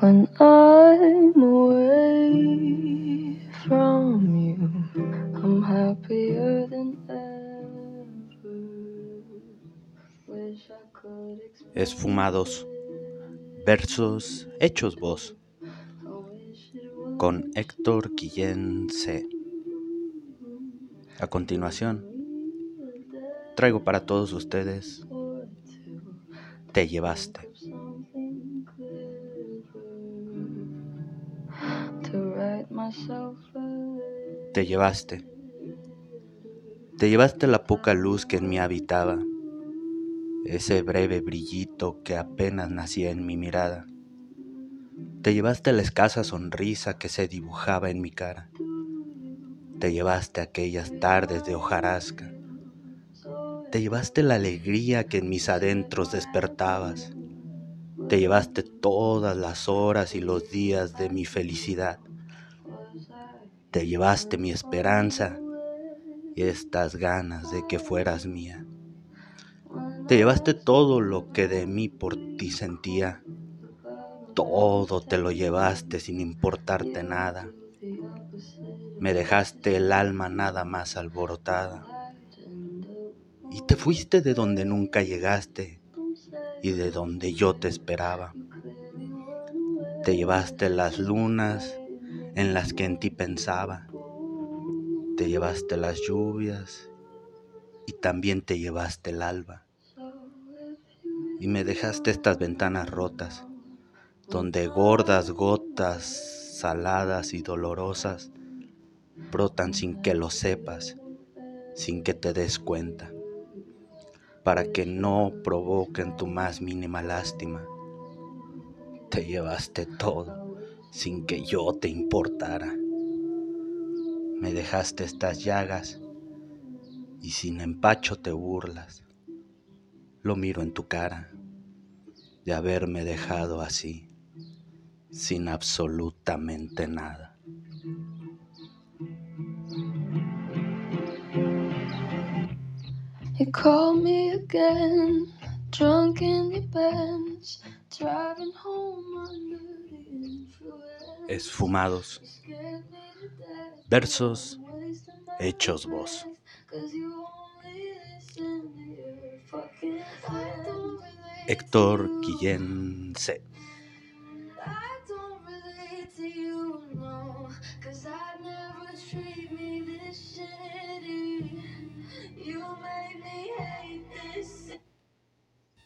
When I'm Esfumados, versos hechos voz, con Héctor Guillén C. A continuación, traigo para todos ustedes Te llevaste. Te llevaste. Te llevaste la poca luz que en mí habitaba, ese breve brillito que apenas nacía en mi mirada. Te llevaste la escasa sonrisa que se dibujaba en mi cara. Te llevaste aquellas tardes de hojarasca. Te llevaste la alegría que en mis adentros despertabas. Te llevaste todas las horas y los días de mi felicidad. Te llevaste mi esperanza y estas ganas de que fueras mía. Te llevaste todo lo que de mí por ti sentía. Todo te lo llevaste sin importarte nada. Me dejaste el alma nada más alborotada. Y te fuiste de donde nunca llegaste y de donde yo te esperaba. Te llevaste las lunas en las que en ti pensaba. Te llevaste las lluvias y también te llevaste el alba. Y me dejaste estas ventanas rotas, donde gordas gotas saladas y dolorosas brotan sin que lo sepas, sin que te des cuenta, para que no provoquen tu más mínima lástima. Te llevaste todo sin que yo te importara. Me dejaste estas llagas y sin empacho te burlas. Lo miro en tu cara de haberme dejado así, sin absolutamente nada. You call me again, drunk in your Benz, esfumados, versos hechos voz. Héctor Quillén C. I don't relate to you, no, cause I never treat me